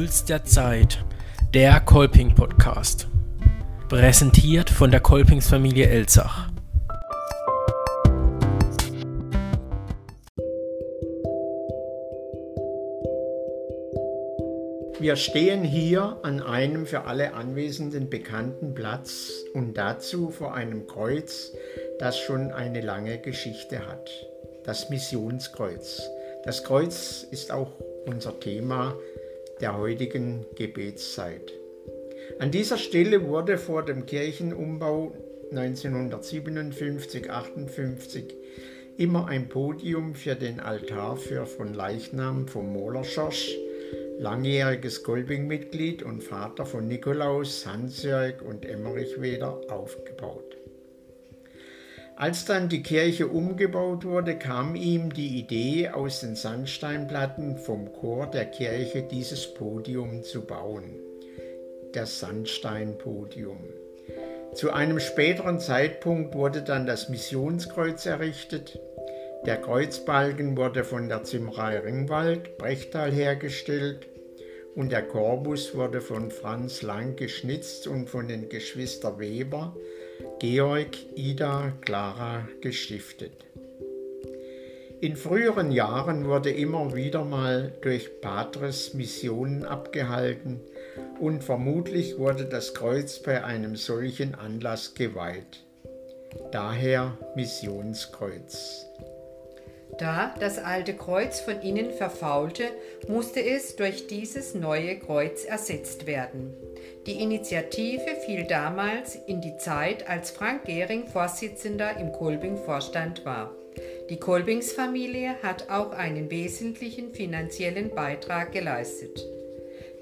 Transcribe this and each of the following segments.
Puls der Zeit, der Kolping Podcast. Präsentiert von der Kolpingsfamilie Elzach. Wir stehen hier an einem für alle Anwesenden bekannten Platz und dazu vor einem Kreuz, das schon eine lange Geschichte hat. Das Missionskreuz. Das Kreuz ist auch unser Thema der heutigen Gebetszeit. An dieser Stelle wurde vor dem Kirchenumbau 1957-58 immer ein Podium für den Altar für von Leichnam vom Molerschorsch, langjähriges Kolbing-Mitglied und Vater von Nikolaus, Hansjörg und Emmerich Weder aufgebaut. Als dann die Kirche umgebaut wurde, kam ihm die Idee, aus den Sandsteinplatten vom Chor der Kirche dieses Podium zu bauen. Das Sandsteinpodium. Zu einem späteren Zeitpunkt wurde dann das Missionskreuz errichtet. Der Kreuzbalken wurde von der Zimmerei Ringwald, Brechtal hergestellt und der Korbus wurde von Franz Lang geschnitzt und von den Geschwister Weber Georg Ida Clara gestiftet. In früheren Jahren wurde immer wieder mal durch Patres Missionen abgehalten und vermutlich wurde das Kreuz bei einem solchen Anlass geweiht. Daher Missionskreuz. Da das alte Kreuz von innen verfaulte, musste es durch dieses neue Kreuz ersetzt werden. Die Initiative fiel damals in die Zeit, als Frank Gehring Vorsitzender im Kolbing-Vorstand war. Die Kolbingsfamilie hat auch einen wesentlichen finanziellen Beitrag geleistet.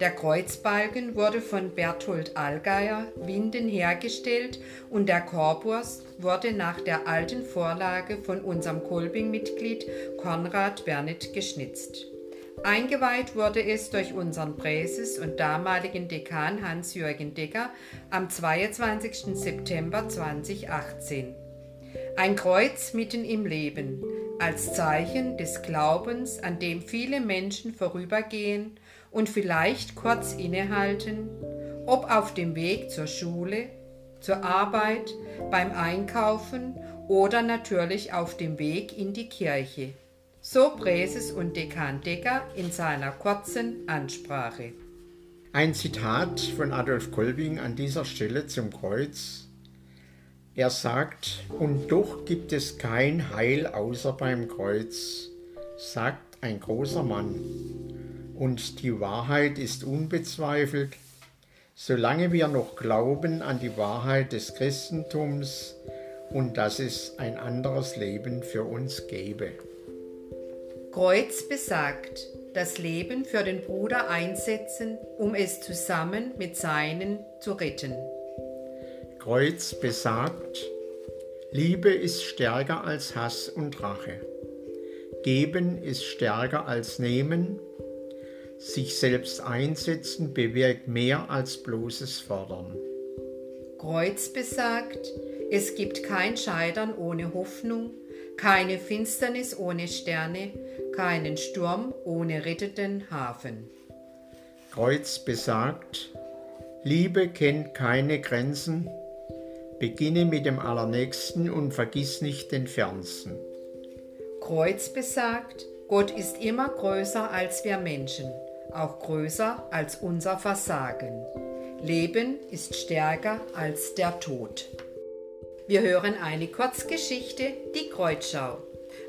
Der Kreuzbalken wurde von Berthold Allgeier Winden hergestellt und der Korpus wurde nach der alten Vorlage von unserem Kolbing-Mitglied Konrad Bernit geschnitzt. Eingeweiht wurde es durch unseren Präses und damaligen Dekan Hans-Jürgen Decker am 22. September 2018. Ein Kreuz mitten im Leben, als Zeichen des Glaubens, an dem viele Menschen vorübergehen und vielleicht kurz innehalten, ob auf dem Weg zur Schule, zur Arbeit, beim Einkaufen oder natürlich auf dem Weg in die Kirche. So Präses und Dekan Decker in seiner kurzen Ansprache. Ein Zitat von Adolf Kolbing an dieser Stelle zum Kreuz. Er sagt, und doch gibt es kein Heil außer beim Kreuz, sagt ein großer Mann. Und die Wahrheit ist unbezweifelt, solange wir noch glauben an die Wahrheit des Christentums und dass es ein anderes Leben für uns gäbe. Kreuz besagt, das Leben für den Bruder einsetzen, um es zusammen mit seinen zu retten. Kreuz besagt, Liebe ist stärker als Hass und Rache. Geben ist stärker als Nehmen. Sich selbst einsetzen bewirkt mehr als bloßes Fordern. Kreuz besagt, es gibt kein Scheitern ohne Hoffnung, keine Finsternis ohne Sterne, keinen Sturm ohne rettenden Hafen. Kreuz besagt, Liebe kennt keine Grenzen, beginne mit dem Allernächsten und vergiss nicht den Fernsten. Kreuz besagt, Gott ist immer größer als wir Menschen, auch größer als unser Versagen. Leben ist stärker als der Tod. Wir hören eine Kurzgeschichte, die Kreuzschau.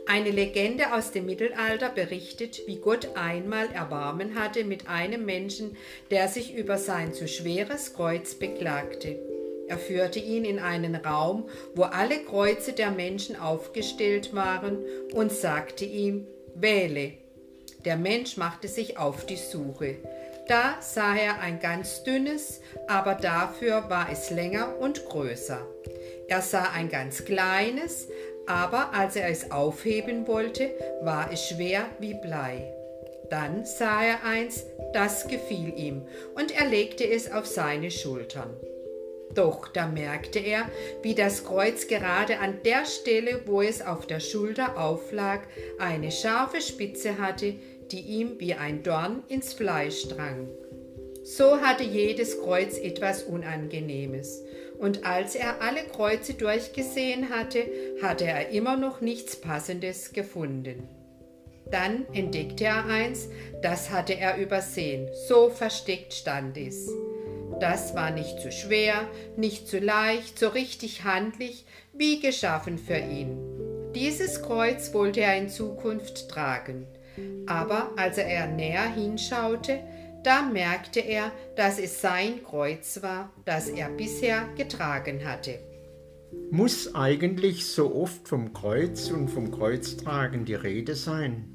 Eine Legende aus dem Mittelalter berichtet, wie Gott einmal Erbarmen hatte mit einem Menschen, der sich über sein zu schweres Kreuz beklagte. Er führte ihn in einen Raum, wo alle Kreuze der Menschen aufgestellt waren, und sagte ihm, wähle. Der Mensch machte sich auf die Suche. Da sah er ein ganz dünnes, aber dafür war es länger und größer. Er sah ein ganz kleines, aber als er es aufheben wollte, war es schwer wie Blei. Dann sah er eins, das gefiel ihm, und er legte es auf seine Schultern. Doch da merkte er, wie das Kreuz gerade an der Stelle, wo es auf der Schulter auflag, eine scharfe Spitze hatte, die ihm wie ein Dorn ins Fleisch drang. So hatte jedes Kreuz etwas Unangenehmes. Und als er alle Kreuze durchgesehen hatte, hatte er immer noch nichts Passendes gefunden. Dann entdeckte er eins, das hatte er übersehen, so versteckt stand es. Das war nicht zu schwer, nicht zu leicht, so richtig handlich, wie geschaffen für ihn. Dieses Kreuz wollte er in Zukunft tragen. Aber als er näher hinschaute, da merkte er, dass es sein Kreuz war, das er bisher getragen hatte. Muss eigentlich so oft vom Kreuz und vom Kreuztragen die Rede sein?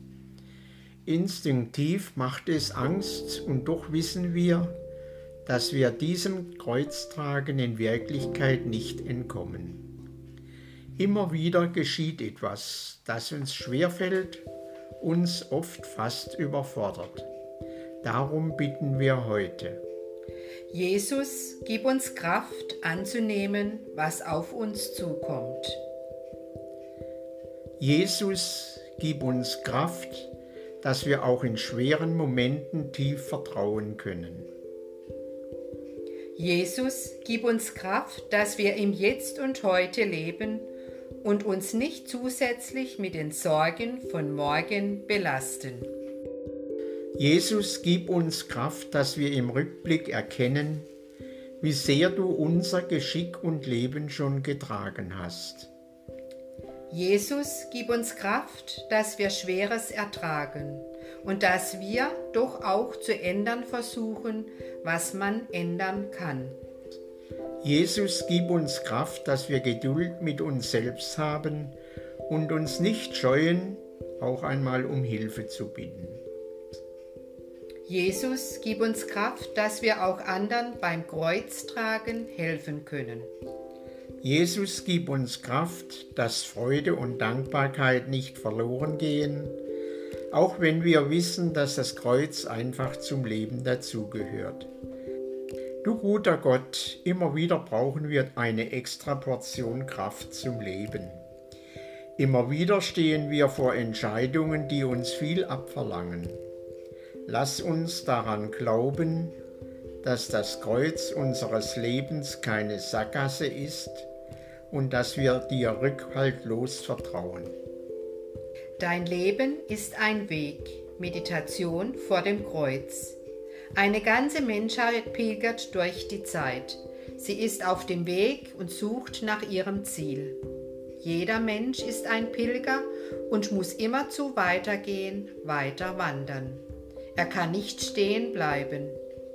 Instinktiv macht es Angst und doch wissen wir, dass wir diesem Kreuztragen in Wirklichkeit nicht entkommen. Immer wieder geschieht etwas, das uns schwerfällt, uns oft fast überfordert. Darum bitten wir heute. Jesus, gib uns Kraft anzunehmen, was auf uns zukommt. Jesus, gib uns Kraft, dass wir auch in schweren Momenten tief vertrauen können. Jesus, gib uns Kraft, dass wir im Jetzt und heute leben und uns nicht zusätzlich mit den Sorgen von morgen belasten. Jesus, gib uns Kraft, dass wir im Rückblick erkennen, wie sehr du unser Geschick und Leben schon getragen hast. Jesus, gib uns Kraft, dass wir Schweres ertragen und dass wir doch auch zu ändern versuchen, was man ändern kann. Jesus, gib uns Kraft, dass wir Geduld mit uns selbst haben und uns nicht scheuen, auch einmal um Hilfe zu bitten. Jesus, gib uns Kraft, dass wir auch anderen beim Kreuztragen helfen können. Jesus, gib uns Kraft, dass Freude und Dankbarkeit nicht verloren gehen, auch wenn wir wissen, dass das Kreuz einfach zum Leben dazugehört. Du guter Gott, immer wieder brauchen wir eine extra Portion Kraft zum Leben. Immer wieder stehen wir vor Entscheidungen, die uns viel abverlangen. Lass uns daran glauben, dass das Kreuz unseres Lebens keine Sackgasse ist und dass wir dir rückhaltlos vertrauen. Dein Leben ist ein Weg, Meditation vor dem Kreuz. Eine ganze Menschheit pilgert durch die Zeit. Sie ist auf dem Weg und sucht nach ihrem Ziel. Jeder Mensch ist ein Pilger und muss immerzu weitergehen, weiter wandern. Er kann nicht stehen bleiben.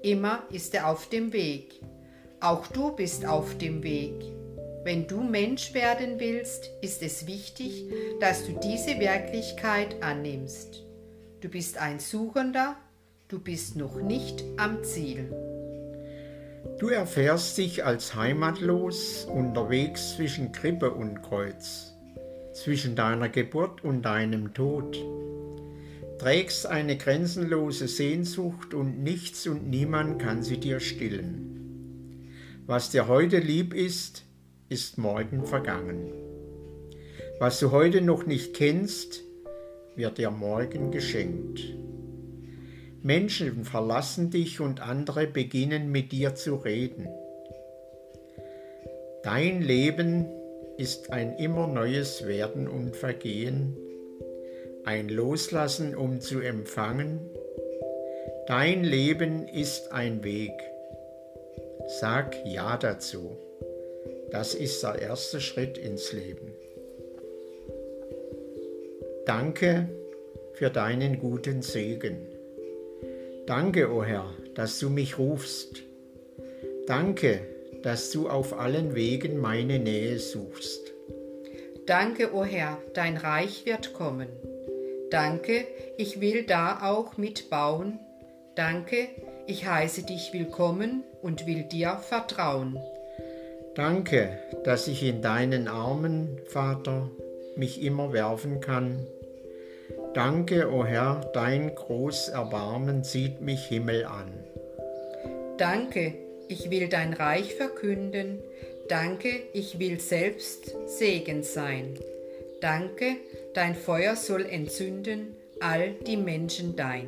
Immer ist er auf dem Weg. Auch du bist auf dem Weg. Wenn du Mensch werden willst, ist es wichtig, dass du diese Wirklichkeit annimmst. Du bist ein Suchender, du bist noch nicht am Ziel. Du erfährst dich als heimatlos unterwegs zwischen Krippe und Kreuz, zwischen deiner Geburt und deinem Tod. Trägst eine grenzenlose Sehnsucht und nichts und niemand kann sie dir stillen. Was dir heute lieb ist, ist morgen vergangen. Was du heute noch nicht kennst, wird dir morgen geschenkt. Menschen verlassen dich und andere beginnen mit dir zu reden. Dein Leben ist ein immer neues Werden und Vergehen, ein Loslassen, um zu empfangen. Dein Leben ist ein Weg. Sag Ja dazu. Das ist der erste Schritt ins Leben. Danke für deinen guten Segen. Danke, o oh Herr, dass du mich rufst. Danke, dass du auf allen Wegen meine Nähe suchst. Danke, o oh Herr, dein Reich wird kommen. Danke, ich will da auch mitbauen. Danke, ich heiße dich willkommen und will dir vertrauen. Danke, dass ich in deinen Armen, Vater, mich immer werfen kann. Danke, o oh Herr, dein Großerbarmen sieht mich Himmel an. Danke, ich will dein Reich verkünden. Danke, ich will selbst Segen sein. Danke, dein Feuer soll entzünden all die Menschen dein.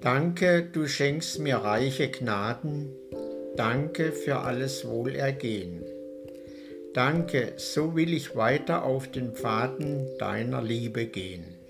Danke, du schenkst mir reiche Gnaden, danke für alles Wohlergehen. Danke, so will ich weiter auf den Pfaden deiner Liebe gehen.